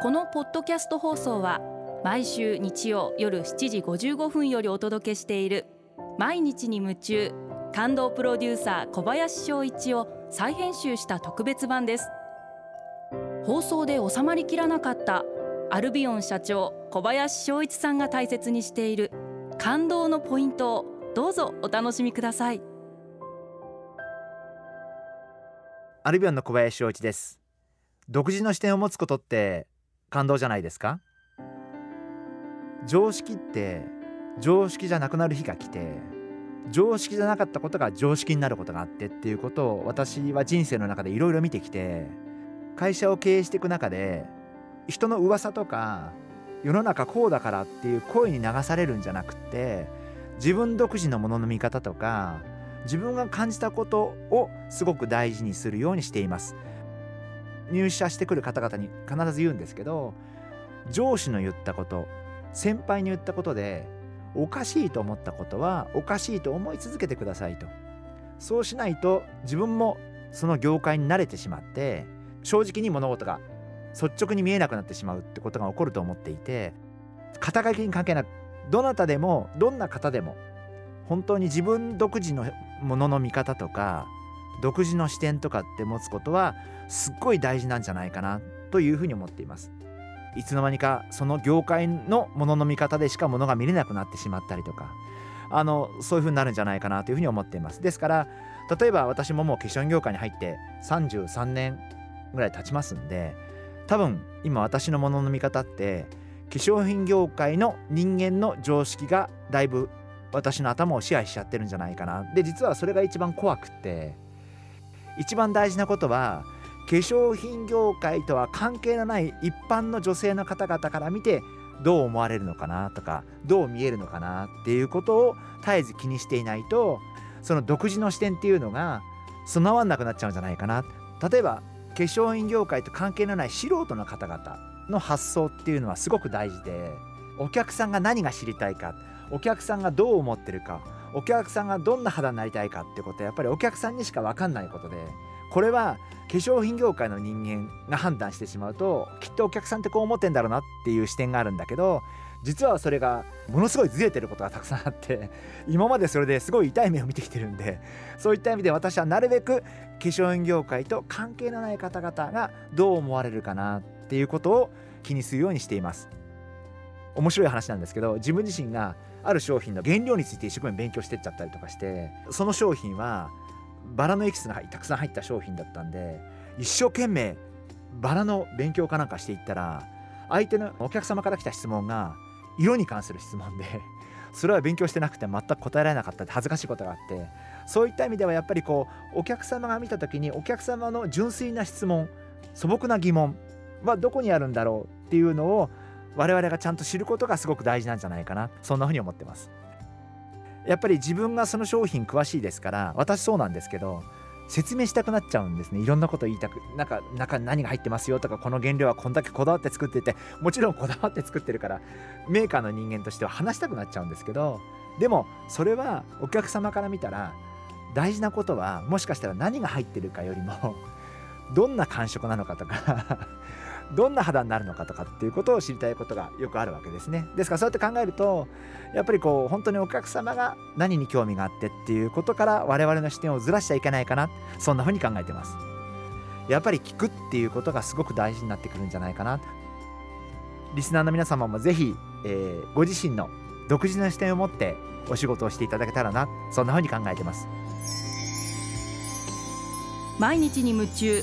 このポッドキャスト放送は毎週日曜夜7時55分よりお届けしている毎日に夢中感動プロデューサー小林翔一を再編集した特別版です。放送で収まりきらなかったアルビオン社長小林翔一さんが大切にしている感動のポイントをどうぞお楽しみください。アルビオンの小林翔一です。独自の視点を持つことって感動じゃないですか？常識って常識じゃなくなる日が来て常識じゃなかったことが常識になることがあってっていうことを私は人生の中でいろいろ見てきて会社を経営していく中で人の噂とか世の中こうだからっていう声に流されるんじゃなくって自分独自のものの見方とか自分が感じたことをすごく大事にするようにしています。入社してくる方々に必ず言うんですけど上司の言ったこと先輩に言ったことでおかしいと思ったことはおかしいと思い続けてくださいと。そうしないと自分もその業界に慣れてしまって正直に物事が率直に見えなくなってしまうってことが起こると思っていて肩書きに関係なくどなたでもどんな方でも本当に自分独自のものの見方とか独自の視点とかって持つことはすっごい大事なんじゃないかなというふうに思っています。いつの間にかその業界のものの見方でしかものが見れなくなってしまったりとかあのそういうふうになるんじゃないかなというふうに思っています。ですから例えば私ももう化粧業界に入って33年ぐらい経ちますんで多分今私のものの見方って化粧品業界の人間の常識がだいぶ私の頭を支配しちゃってるんじゃないかな。で実はそれが一番怖くって一番大事なことは化粧品業界とは関係のない一般の女性の方々から見てどう思われるのかなとかどう見えるのかなっていうことを絶えず気にしていないとその独自の視点っていうのが備わんなくなっちゃうんじゃないかな。例えば化粧品業界と関係のない素人の方々の発想っていうのはすごく大事でお客さんが何が知りたいかお客さんがどう思ってるかお客さんがどんな肌になりたいかってことはやっぱりお客さんにしか分かんないことでこれは化粧品業界の人間が判断してしまうときっとお客さんってこう思ってんだろうなっていう視点があるんだけど実はそれがものすごいずれてることがたくさんあって 今までそれですごい痛い目を見てきてるんでそういった意味で私はなるべく化粧品業界と関係のない方々がどう思われるかなっていうことを気にするようにしています。面白い話なんですけど自分自身がある商品の原料について一生懸命勉強してっちゃったりとかしてその商品はバラのエキスがたくさん入った商品だったんで一生懸命バラの勉強かなんかしていったら相手のお客様から来た質問が色に関する質問でそれは勉強してなくて全く答えられなかったって恥ずかしいことがあってそういった意味ではやっぱりこうお客様が見た時にお客様の純粋な質問素朴な疑問はどこにあるんだろうっていうのを我々がちゃんと知ることがすごく大事なんじゃないかな。そんなふうに思ってます。やっぱり自分がその商品詳しいですから私そうなんですけど説明したくなっちゃうんですね。いろんなこと言いたくなんか中に何が入ってますよとかこの原料はこんだけこだわって作っててもちろんこだわって作ってるからメーカーの人間としては話したくなっちゃうんですけどでもそれはお客様から見たら大事なことはもしかしたら何が入ってるかよりもどんな感触なのかとかどんな肌になるのかとかっていうことを知りたいことがよくあるわけですね。ですからそうやって考えるとやっぱりこう本当にお客様が何に興味があってっていうことから我々の視点をずらしちゃいけないかな。そんなふうに考えてます。やっぱり聞くっていうことがすごく大事になってくるんじゃないかな。リスナーの皆様もぜひ、えー、ご自身の独自の視点を持ってお仕事をしていただけたらな。そんなふうに考えてます。毎日に夢中。